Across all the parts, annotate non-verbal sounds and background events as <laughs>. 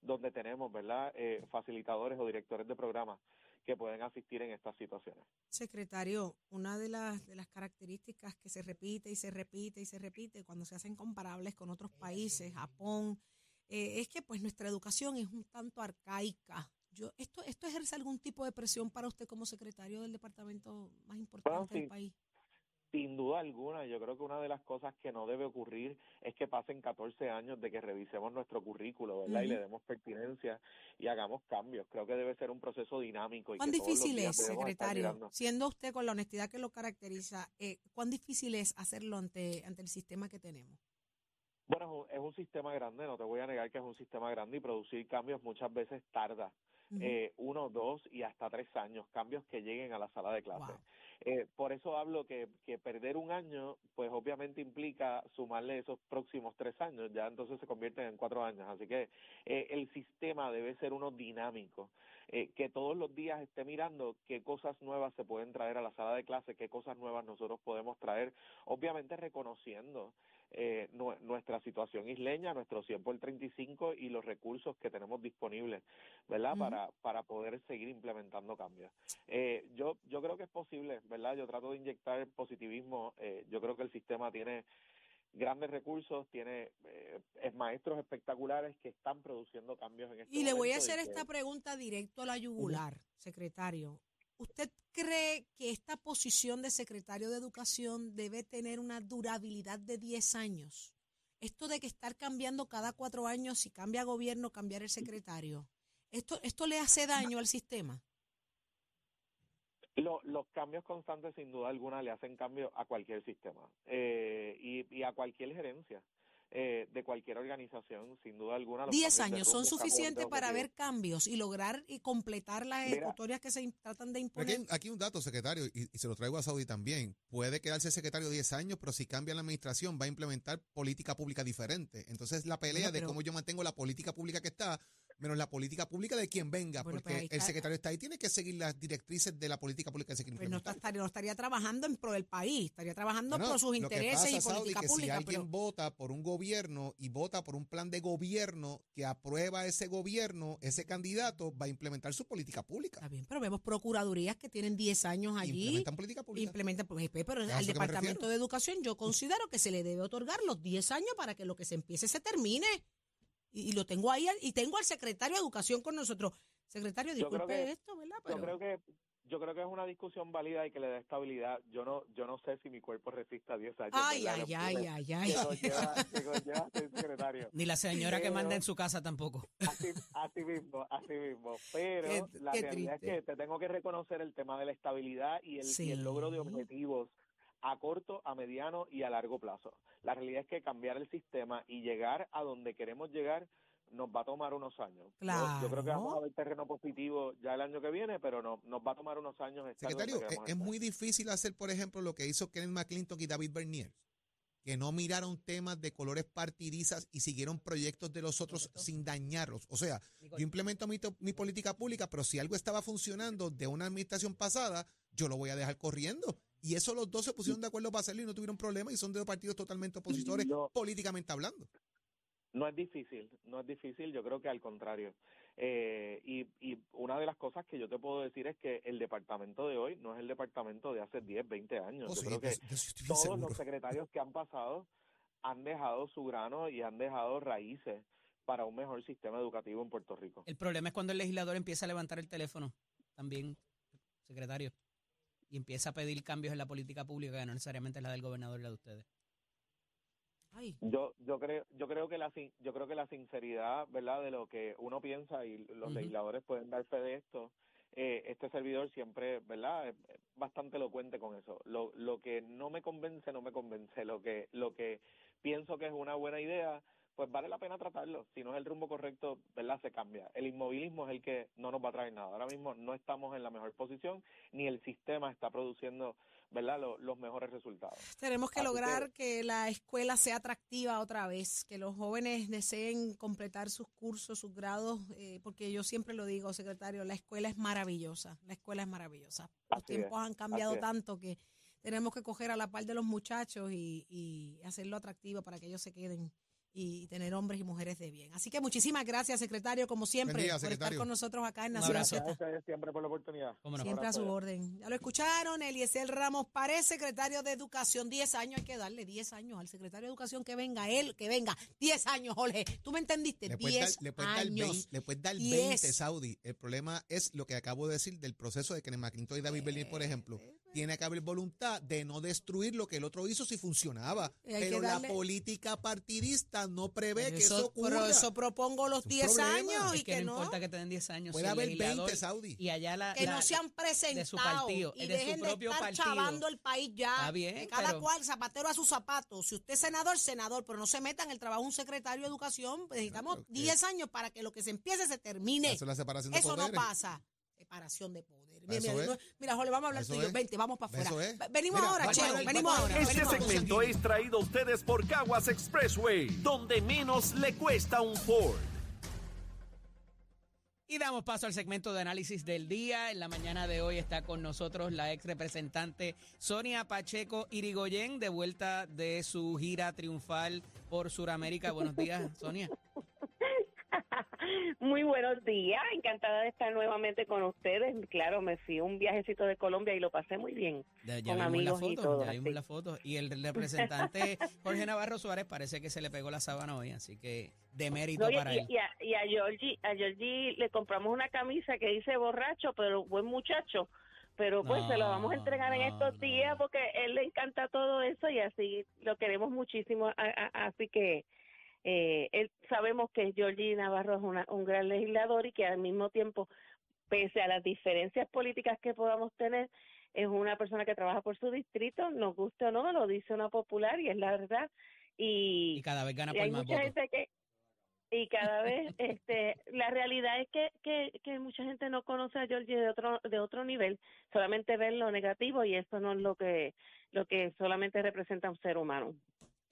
donde tenemos, ¿verdad?, eh, facilitadores o directores de programas que pueden asistir en estas situaciones. Secretario, una de las, de las características que se repite y se repite y se repite cuando se hacen comparables con otros países, Japón, eh, es que pues nuestra educación es un tanto arcaica. Yo, esto, ¿Esto ejerce algún tipo de presión para usted como secretario del departamento más importante del país? Sin duda alguna, yo creo que una de las cosas que no debe ocurrir es que pasen 14 años de que revisemos nuestro currículo, ¿verdad? Y le demos pertinencia y hagamos cambios. Creo que debe ser un proceso dinámico. Y ¿Cuán difícil es, secretario? Siendo usted con la honestidad que lo caracteriza, eh, ¿cuán difícil es hacerlo ante, ante el sistema que tenemos? Bueno, es un sistema grande, no te voy a negar que es un sistema grande y producir cambios muchas veces tarda. Eh, uno, dos y hasta tres años, cambios que lleguen a la sala de clase. Eh, por eso hablo que, que perder un año, pues obviamente implica sumarle esos próximos tres años, ya entonces se convierten en cuatro años. Así que eh, el sistema debe ser uno dinámico, que todos los días esté mirando qué cosas nuevas se pueden traer a la sala de clase, qué cosas nuevas nosotros podemos traer, obviamente reconociendo eh, nuestra situación isleña, nuestro 100 por 35 y los recursos que tenemos disponibles, ¿verdad? Para para poder seguir implementando cambios. Eh, yo yo creo que es posible, ¿verdad? Yo trato de inyectar positivismo. Eh, yo creo que el sistema tiene grandes recursos, tiene eh, maestros espectaculares que están produciendo cambios en este Y le voy a hacer esta pregunta directo a la yugular, secretario. ¿Usted cree que esta posición de secretario de Educación debe tener una durabilidad de 10 años? Esto de que estar cambiando cada cuatro años, si cambia gobierno, cambiar el secretario, ¿esto, esto le hace daño al sistema? los cambios constantes, sin duda alguna, le hacen cambio a cualquier sistema eh, y a cualquier gerencia. Eh, de cualquier organización, sin duda alguna. Diez años son suficientes para ver cambios y lograr y completar las ejecutorias que se tratan de imponer. Aquí, aquí, un dato, secretario, y, se lo traigo a Saudi también. Puede quedarse secretario 10 años, pero si cambia la administración va a implementar política pública diferente. Entonces la pelea de cómo yo mantengo la política pública que está menos la política pública de quien venga, porque el secretario está ahí, tiene que seguir las directrices de la política pública que pues no, estaría, no estaría trabajando en pro del país, estaría trabajando por sus intereses y política pública. Si alguien vota por un gobierno y vota por un plan de gobierno que aprueba ese gobierno, ese candidato va a implementar su política pública. Está bien, pero vemos procuradurías que tienen 10 años allí. Implementan política pública. Implementan, pues, pero al Departamento de Educación yo considero que se le debe otorgar los 10 años para que lo que se empiece se termine y, lo tengo ahí y tengo al secretario de Educación con nosotros. Secretario, disculpe esto, ¿verdad? Yo creo que yo creo que es una discusión válida y que le da estabilidad. Yo no yo no sé si mi cuerpo resista 10 años. Ay, ay, ay, ay, <laughs> ay, secretario. Ni la señora que manda en su casa tampoco. Así, así mismo, así mismo. Pero la realidad es que te tengo que reconocer el tema de la estabilidad y el, y el logro de objetivos a corto, a mediano y a largo plazo. La realidad es que cambiar el sistema y llegar a donde queremos llegar nos va a tomar unos años. Yo, creo que vamos a ver terreno positivo ya el año que viene, pero no, nos va a tomar unos años. Secretario, es, muy difícil hacer, por ejemplo, lo que hizo Kenneth McClinton y David Bernier, que no miraron temas de colores partidizas y siguieron proyectos de los otros sin dañarlos. O sea, yo implemento mi, mi política pública, pero si algo estaba funcionando de una administración pasada, yo lo voy a dejar corriendo y eso los dos se pusieron de acuerdo para hacerlo y no tuvieron problema y son de dos partidos totalmente opositores políticamente hablando. No es difícil, no es difícil, yo creo que al contrario. Eh, y, y una de las cosas que yo te puedo decir es que el departamento de hoy no es el departamento de hace 10, 20 años. Oh, yo creo que todos los <laughs> secretarios que han pasado han dejado su grano y han dejado raíces para un mejor sistema educativo en Puerto Rico. El problema es cuando el legislador empieza a levantar el teléfono también, secretario y empieza a pedir cambios en la política pública que no necesariamente es la del gobernador y la de ustedes. Yo yo creo yo creo que la yo creo que la sinceridad, ¿verdad? De lo que uno piensa y los legisladores pueden dar fe de esto. Eh, este servidor siempre, ¿verdad? Es bastante elocuente con eso. Lo lo que no me convence no me convence. Lo que lo que pienso que es una buena idea pues vale la pena tratarlo. Si no es el rumbo correcto, ¿verdad? Se cambia. El inmovilismo es el que no nos va a traer nada. Ahora mismo no estamos en la mejor posición, ni el sistema está produciendo, ¿verdad? Los, mejores resultados. Tenemos que lograr que, la escuela sea atractiva otra vez, que los jóvenes deseen completar sus cursos, sus grados, eh, porque yo siempre lo digo, secretario, la escuela es maravillosa, la escuela es maravillosa. Los tiempos han cambiado tanto que tenemos que coger a la par de los muchachos y, y hacerlo atractivo para que ellos se queden y tener hombres y mujeres de bien. Así que muchísimas gracias, secretario, como siempre, Buen día, por estar con nosotros acá en abrazo. Z. Gracias a ustedes siempre por la oportunidad. Siempre a su orden. Ya lo escucharon, Eliezer Ramos Pared, secretario de Educación. 10 años, hay que darle 10 años al secretario de Educación que venga, él, que venga. 10 años, Jorge. ¿Tú me entendiste? Le puedes, dar, 10 le puedes dar años. 20, le puedes dar Diez. 20, Saudi. El problema es lo que acabo de decir del proceso de que McClinton y David Bernier, por ejemplo, tiene que haber voluntad de no destruir lo que el otro hizo si funcionaba. Que Pero la política partidista no prevé Pero que eso, ocurra. Pero eso propongo los Es un 10 problema. años Es y que, que no, no. importa que te den 10 años. Puede haber legislador 20, Saudi. Y allá la, que la- no se han presentado de su partido, y de su dejen de propio estar partido. chavando el país ya. Está bien, que cada pero- cual, zapatero a sus zapatos. Si usted es senador, senador, pero no se meta en el trabajo de un secretario de educación. pues necesitamos Claro que- 10 años para que lo que se empiece se termine. Eso es la separación de Eso no poderes. pasa. Separación de poder. Mira, mira, es. no- mira, Jorge, vamos a hablar Eso tú y yo. es. Vente, vamos para afuera. Venimos Mira, ahora, Cheo. Venimos ahora. Este segmento es traído a ustedes por Caguas Expressway, donde menos le cuesta un Ford. Y damos paso al segmento de análisis del día. En la mañana de hoy está con nosotros la ex representante Sonia Pacheco Irigoyen, de vuelta de su gira triunfal por Sudamérica. Buenos días, Sonia. <laughs> Muy buenos días, encantada de estar nuevamente con ustedes. Claro, me fui un viajecito de Colombia y lo pasé muy bien. Ya, ya Con vimos la amigos y foto, todo, ya vimos la foto. Y el representante <laughs> Jorge Navarro Suárez parece que se le pegó la sábana hoy, así que de mérito No, para y- él. y a, y a Georgie, a Georgie le compramos una camisa que dice borracho, pero buen muchacho. Pero pues se lo vamos a entregar en estos no. días porque él le encanta todo eso y así lo queremos muchísimo. así que eh, él sabemos que Georgie Navarro es una- un gran legislador y que al mismo tiempo, pese a las diferencias políticas que podamos tener, es una persona que trabaja por su distrito, nos guste o no, lo dice una popular y es la verdad. Y, Y cada vez gana por más votos. gente que y cada vez este la realidad es que, que, que mucha gente no conoce a Georgie de otro de otro nivel solamente ven lo negativo y eso no es lo que lo que solamente representa a un ser humano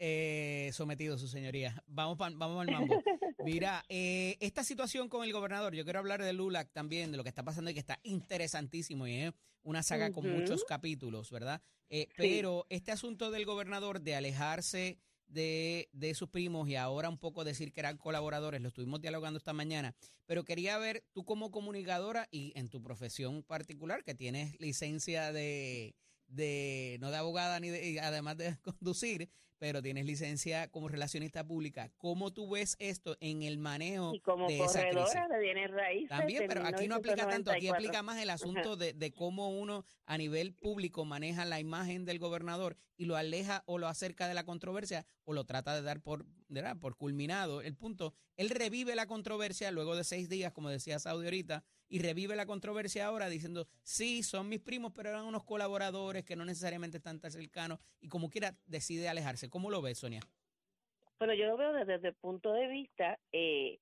Eh, sometido, su señoría. Vamos, pa- vamos al mambo. <laughs> Mira, eh, esta situación con el gobernador, yo quiero hablar de LULAC también, de lo que está pasando y que está interesantísimo y es una saga con muchos capítulos, ¿verdad? Eh, Pero este asunto del gobernador de alejarse de, de sus primos y ahora un poco decir que eran colaboradores, lo estuvimos dialogando esta mañana, pero quería ver tú como comunicadora y en tu profesión particular, que tienes licencia de, de no de abogada ni de, además de <laughs> conducir, pero tienes licencia como relacionista pública. ¿Cómo tú ves esto en el manejo y como de esa crisis? corredora de bienes raíces También, pero aquí no aplica tanto, aquí 1994. aplica más el asunto de, de cómo uno a nivel público maneja la imagen del gobernador y lo aleja o lo acerca de la controversia o lo trata de dar por, ¿verdad? por culminado. El punto, él revive la controversia luego de seis días, como decía Saudi ahorita, y revive la controversia ahora diciendo, sí, son mis primos, pero eran unos colaboradores que no necesariamente están tan cercanos y como quiera decide alejarse. ¿Cómo lo ves, Sonia? Bueno, yo lo veo desde, desde el punto de vista, eh,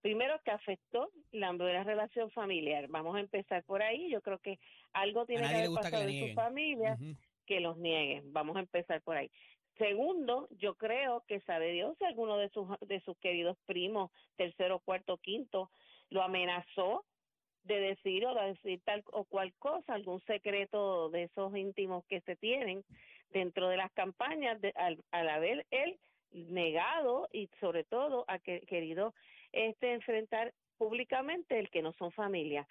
primero que afectó la buena relación familiar. Vamos a empezar por ahí. Yo creo que algo tiene que haber pasado en su familia que los nieguen. Vamos a empezar por ahí. Segundo, yo creo que sabe Dios si alguno de sus de sus queridos primos, tercero, cuarto, quinto, lo amenazó de decir o de decir tal o cual cosa, algún secreto de esos íntimos que se tienen dentro de las campañas, de- al, haber él negado y sobre todo ha que- querido este enfrentar públicamente el que no son familia.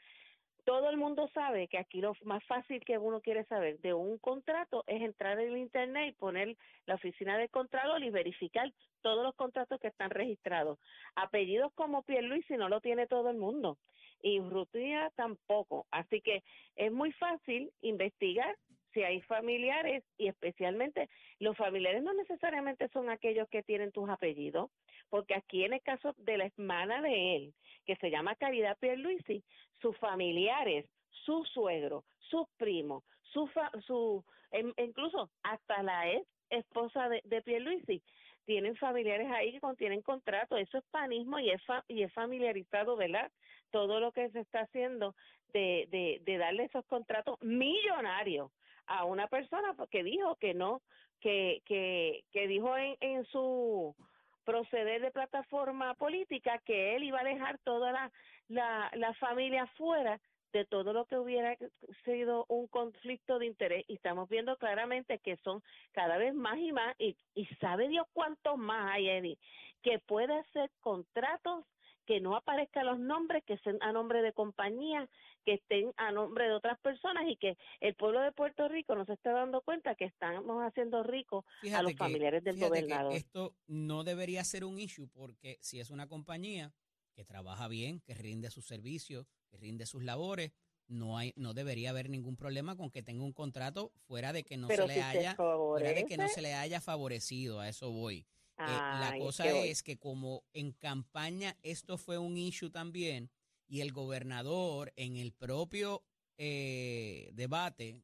Todo el mundo sabe que aquí lo más fácil que uno quiere saber de un contrato es entrar en el internet y poner la oficina de contralor y verificar todos los contratos que están registrados. Apellidos como Pierluisi no lo tiene todo el mundo y Rutina tampoco. Así que es muy fácil investigar si hay familiares y especialmente los familiares no necesariamente son aquellos que tienen tus apellidos, porque aquí en el caso de la hermana de él, que se llama Caridad Pierluisi, sus familiares, su suegro, sus primos, su, fa- su em- incluso hasta la ex esposa de, de Pierluisi, tienen familiares ahí que contienen contratos, eso es panismo y es, fa- y es familiarizado, ¿verdad? Todo lo que se está haciendo de, de, de darle esos contratos millonarios a una persona porque dijo que no, que, que, que dijo en, en su proceder de plataforma política que él iba a dejar toda la, la, la familia fuera de todo lo que hubiera sido un conflicto de interés. Y estamos viendo claramente que son cada vez más y más y, y sabe Dios cuántos más hay, Eddie, que puede hacer contratos que no aparezcan los nombres, que sean a nombre de compañías, que estén a nombre de otras personas y que el pueblo de Puerto Rico no se está dando cuenta que estamos haciendo ricos a los familiares del gobernador. esto no debería ser un issue porque si es una compañía que trabaja bien, que rinde sus servicios, que rinde sus labores, no hay no debería haber ningún problema con que tenga un contrato fuera de que no se le haya fuera de que no se le haya favorecido, a eso voy. Eh, la cosa es que como en campaña esto fue un issue también y el gobernador en el propio eh, debate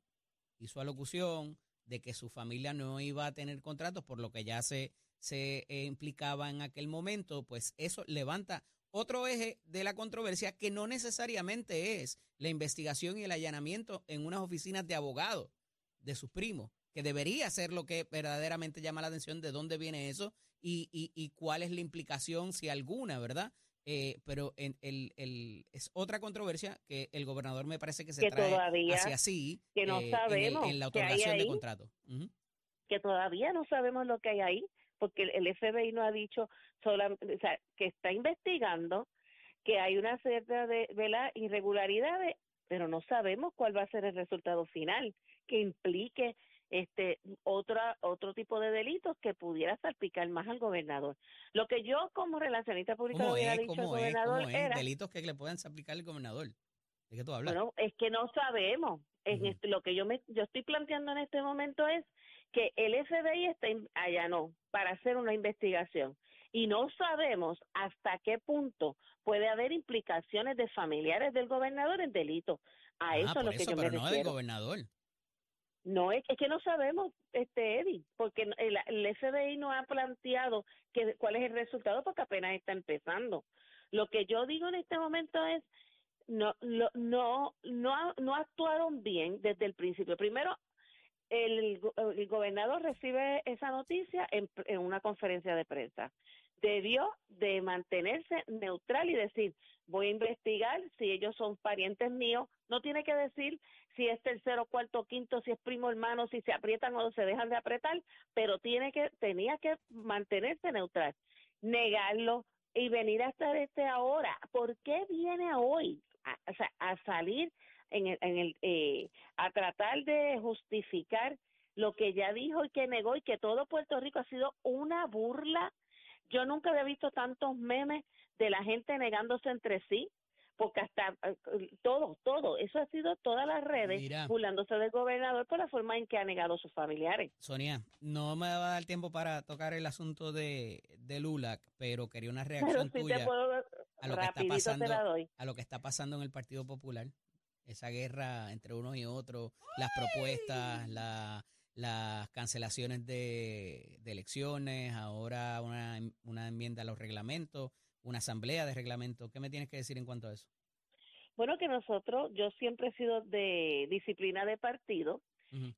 hizo alocución de que su familia no iba a tener contratos por lo que ya se, se eh, implicaba en aquel momento, pues eso levanta otro eje de la controversia que no necesariamente es la investigación y el allanamiento en unas oficinas de abogados de sus primos, que debería ser lo que verdaderamente llama la atención de dónde viene eso y, y, y cuál es la implicación, si alguna, ¿verdad? Eh, pero en el, el, es otra controversia que el gobernador me parece que se trae todavía, hacia sí que no sabemos en, la otorgación de contratos. Que todavía no sabemos lo que hay ahí, porque el, FBI no ha dicho solamente, o sea, que está investigando, que hay una cierta de, de irregularidades, pero no sabemos cuál va a ser el resultado final que implique este otra otro tipo de delitos que pudiera salpicar más al gobernador. Lo que yo como relacionista pública hubiera dicho al gobernador es? era delitos que le puedan salpicar al gobernador. ¿De qué tú hablas? Bueno, es que no sabemos. Este, lo que yo me yo estoy planteando en este momento es que el FBI está allanó para hacer una investigación y no sabemos hasta qué punto puede haber implicaciones de familiares del gobernador en delitos. A ah, eso es lo que yo pero me no del gobernador. No, es, que no sabemos, este Eddie, porque el, el, FBI no ha planteado que, cuál es el resultado porque apenas está empezando. Lo que yo digo en este momento es, no, no, no, no, actuaron bien desde el principio. Primero, el, el gobernador recibe esa noticia en, en una conferencia de prensa. Debió de mantenerse neutral y decir, voy a investigar si ellos son parientes míos. No tiene que decir si es tercero, cuarto, quinto, si es primo, hermano, si se aprietan o se dejan de apretar, pero tiene que, tenía que mantenerse neutral, negarlo y venir hasta este ahora. ¿Por qué viene hoy a, salir en el, en el eh, a tratar de justificar lo que ya dijo y que negó y que todo Puerto Rico ha sido una burla? Yo nunca había visto tantos memes de la gente negándose entre sí, porque hasta eh, todo, todo, eso ha sido todas las redes burlándose del gobernador por la forma en que ha negado a sus familiares. Sonia, no me va a dar tiempo para tocar el asunto de, de Lulac, pero quería una reacción tuya a lo que está pasando a lo que está pasando en el Partido Popular, esa guerra entre unos y otros, las propuestas, la, las cancelaciones de, de elecciones, ahora una, una enmienda a los reglamentos una asamblea de reglamento. ¿Qué me tienes que decir en cuanto a eso? Bueno, que nosotros, yo siempre he sido de disciplina de partido,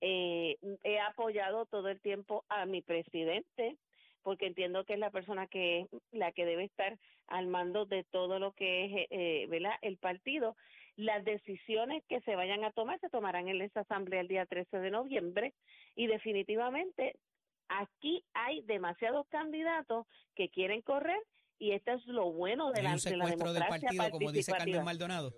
eh, he apoyado todo el tiempo a mi presidente, porque entiendo que es la persona que es la que debe estar al mando de todo lo que es eh, el partido. Las decisiones que se vayan a tomar se tomarán en esa asamblea el día 13 de noviembre y definitivamente aquí hay demasiados candidatos que quieren correr y esto es lo bueno de, la, de la democracia del partido, como dice Carmen Maldonado.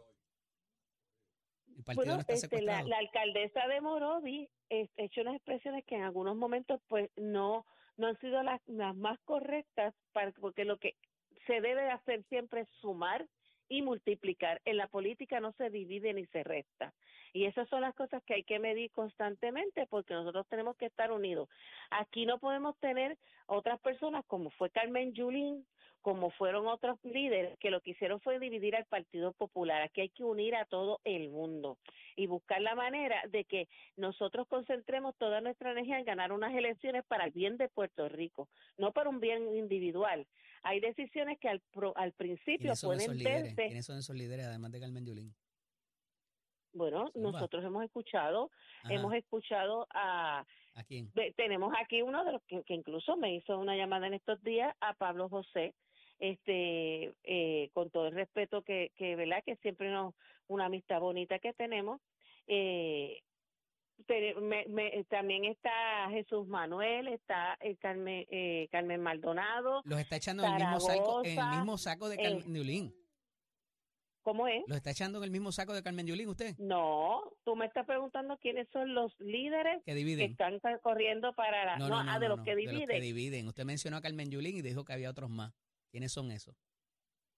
El partido no está este, la, la, alcaldesa de Morovi ha hecho unas expresiones que en algunos momentos pues no no han sido las, las más correctas para, porque lo que se debe hacer siempre es sumar y multiplicar. En la política no se divide ni se resta. Y esas son las cosas que hay que medir constantemente porque nosotros tenemos que estar unidos. Aquí no podemos tener otras personas como fue Carmen Yulín, como fueron otros líderes que lo que hicieron fue dividir al Partido Popular. Aquí hay que unir a todo el mundo y buscar la manera de que nosotros concentremos toda nuestra energía en ganar unas elecciones para el bien de Puerto Rico, no para un bien individual. Hay decisiones que al, al principio pueden verse. ¿Quiénes son esos líderes, además de Carmen Yulín? Bueno, nosotros hemos escuchado, hemos escuchado a... ¿A quién? tenemos aquí uno de los que, que, incluso me hizo una llamada en estos días, a Pablo José, este, eh, con todo el respeto que, que, ¿verdad? Que siempre nos una amistad bonita que tenemos. Eh, también está Jesús Manuel, está eh, Carmen, eh, Carmen Maldonado. Los está echando en el mismo saco, en el mismo saco de Carmen Yulín. ¿Cómo es? ¿Los está echando en el mismo saco de Carmen Yulín usted? No, tú me estás preguntando quiénes son los líderes que, dividen. están corriendo para la... No, ah, de los que dividen. De los que dividen. Usted mencionó a Carmen Yulín y dijo que había otros más. ¿Quiénes son esos?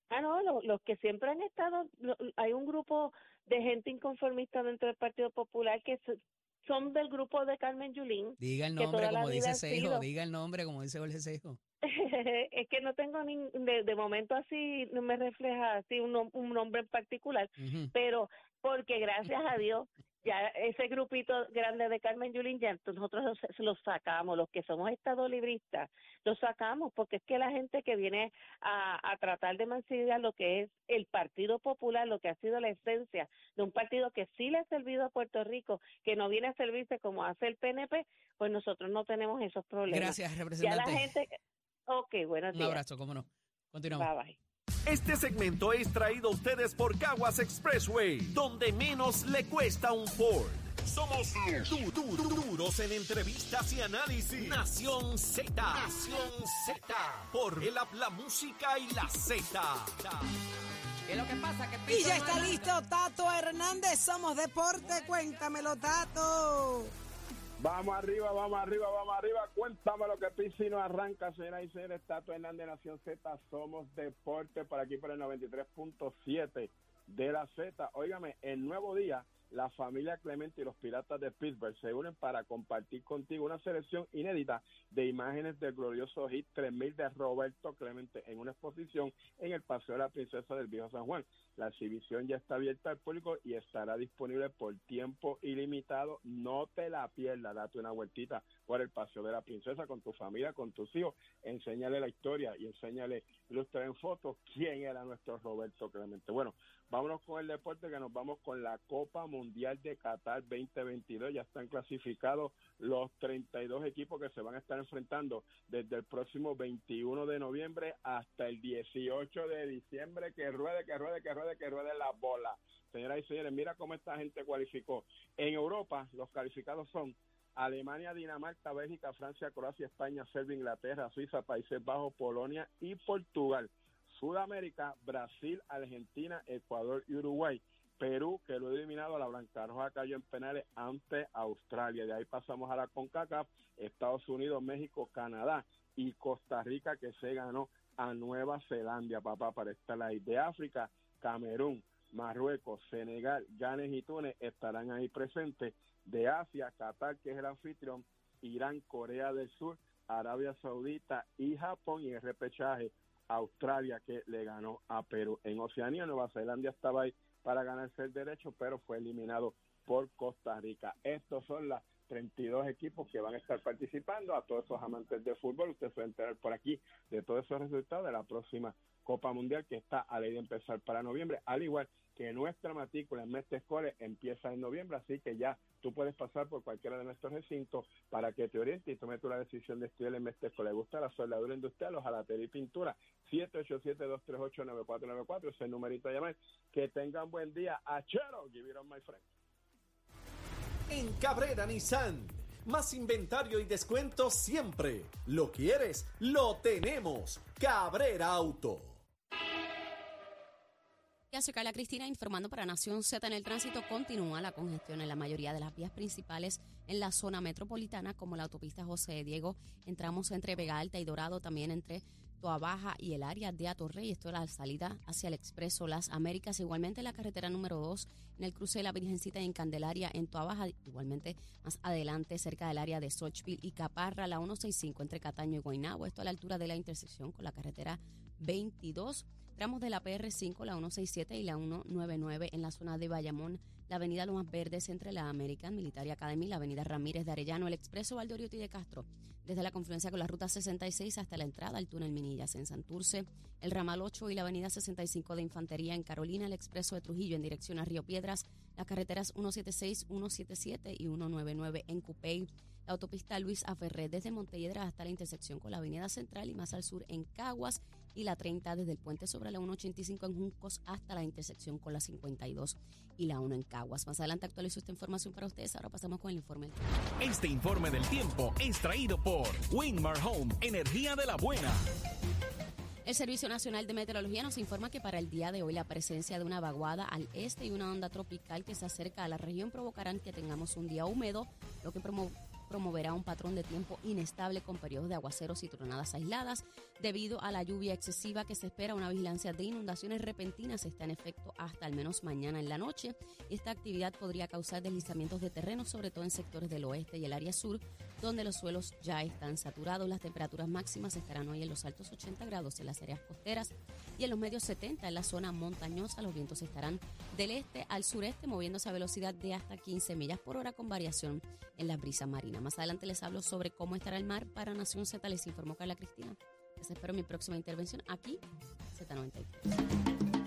Ah, no, los, que siempre han estado, hay un grupo de gente inconformista dentro del Partido Popular que son del grupo de Carmen Yulín. Diga el nombre como dice Sejo, diga el nombre como dice Jorge Sejo. <laughs> es que no tengo ni, de, momento así, no me refleja así un, un nombre en particular, pero porque gracias a Dios ya ese grupito grande de Carmen Yulín, ya nosotros los, sacamos, los que somos estadolibristas, los sacamos, porque es que la gente que viene a, tratar de mancillar lo que es el Partido Popular, lo que ha sido la esencia de un partido que sí le ha servido a Puerto Rico, que no viene a servirse como hace el PNP, pues nosotros no tenemos esos problemas. Gracias, representante. Ya la gente... Ok, buenos días. Un abrazo, cómo no. Continuamos. Bye, bye. Este segmento es traído a ustedes por Caguas Expressway, donde menos le cuesta un Ford. Somos duros en entrevistas y análisis. Nación Z. Nación Z. Por el la música y la Z. ¿Qué es lo que pasa? Que y ya está listo Tato Hernández. Somos Deporte. Cuéntamelo, Tato. Vamos arriba, vamos arriba, vamos arriba. Cuéntame lo que Piscino arranca, señora y señores. Estatua Hernández Nación Z. Somos deporte por aquí por el 93.7 de la Z. Óigame, el nuevo día la familia Clemente y los Piratas de Pittsburgh se unen para compartir contigo una selección inédita de imágenes del glorioso hit 3000 de Roberto Clemente en una exposición en el Paseo de la Princesa del Viejo San Juan. La exhibición ya está abierta al público y estará disponible por tiempo ilimitado. No te la pierdas, date una vueltita por el Paseo de la Princesa con tu familia, con tus hijos. Enséñale la historia y enséñale, ilustrar en fotos quién era nuestro Roberto Clemente. Bueno, vámonos con el deporte que nos vamos con la Copa Mundial de Qatar 2022. Ya están clasificados los 32 equipos que se van a estar enfrentando desde el próximo 21 de noviembre hasta el 18 de diciembre. Que ruede, que ruede, que ruede que ruede la bola. Señoras y señores, mira cómo esta gente cualificó. En Europa, los calificados son Alemania, Dinamarca, Bélgica, Francia, Croacia, España, Serbia, Inglaterra, Suiza, Países Bajos, Polonia y Portugal. Sudamérica, Brasil, Argentina, Ecuador y Uruguay. Perú, que lo he eliminado, la Blanca Roja cayó en penales ante Australia. De ahí pasamos a la CONCACAF, Estados Unidos, México, Canadá y Costa Rica, que se ganó a Nueva Zelanda, papá, para estar ahí. De África, Camerún, Marruecos, Senegal, Ganes y Túnez estarán ahí presentes. De Asia, Qatar, que es el anfitrión, Irán, Corea del Sur, Arabia Saudita y Japón. Y el repechaje, Australia, que le ganó a Perú. En Oceanía, Nueva Zelanda estaba ahí para ganarse el derecho, pero fue eliminado por Costa Rica. Estos son las 32 equipos que van a estar participando. A todos esos amantes de fútbol, usted se va a enterar por aquí de todos esos resultados de la próxima Copa Mundial que está a ley de empezar para noviembre, al igual que nuestra matrícula en Mestre Score empieza en noviembre, así que ya tú puedes pasar por cualquiera de nuestros recintos para que te oriente y tome tu la decisión de estudiar en Mestre Score. ¿Le gusta la soldadura industrial, ojalatería y pintura? 787-238-9494, ese numerito a llamar. Que tengan buen día. Achero, give it on my friend. En Cabrera Nissan más inventario y descuento siempre. ¿Lo quieres? Lo tenemos. Cabrera Auto. Ya soy Carla Cristina informando para Nación Z. En el tránsito continúa la congestión en la mayoría de las vías principales en la zona metropolitana, como la autopista José Diego. Entramos entre Vega Alta y Dorado, también entre Toa Baja y el área de Atorrey. Esto es la salida hacia el Expreso Las Américas. Igualmente la carretera número 2 en el cruce de la Virgencita en Candelaria en Toa Baja. Igualmente más adelante cerca del área de Sochville y Caparra, la 165 entre Cataño y Guaynabo. Esto a la altura de la intersección con la carretera 22. Tramos de la PR5, la 167 y la 199 en la zona de Bayamón la avenida Lomas Verdes entre la American Military Academy, la avenida Ramírez de Arellano, el expreso Valdoriotti de Castro, desde la confluencia con la ruta 66 hasta la entrada al túnel Minillas en Santurce, el ramal 8 y la avenida 65 de Infantería en Carolina, el expreso de Trujillo en dirección a Río Piedras, las carreteras 176, 177 y 199 en Cupey, la autopista Luis Aferré desde Montelledra hasta la intersección con la avenida Central y más al sur en Caguas y la 30 desde el puente sobre la 185 en Juncos hasta la intersección con la 52 y la 1 en Caguas. Más adelante actualizo esta información para ustedes. Ahora pasamos con el informe. Este informe del tiempo es traído por Winmar Home, energía de la buena. El Servicio Nacional de Meteorología nos informa que para el día de hoy la presencia de una vaguada al este y una onda tropical que se acerca a la región provocarán que tengamos un día húmedo, lo que promoverá un patrón de tiempo inestable con periodos de aguaceros y tronadas aisladas. Debido a la lluvia excesiva que se espera, una vigilancia de inundaciones repentinas está en efecto hasta al menos mañana en la noche. Esta actividad podría causar deslizamientos de terreno, sobre todo en sectores del oeste y el área sur, donde los suelos ya están saturados. Las temperaturas máximas estarán hoy en los altos 80 grados en las áreas costeras y en los medios 70 en la zona montañosa. Los vientos estarán del este al sureste, moviéndose a velocidad de hasta 15 millas por hora con variación en la brisa marina. Más adelante les hablo sobre cómo estará el mar para Nación Z. Les informó Carla Cristina. Les espero mi próxima intervención aquí, Z93.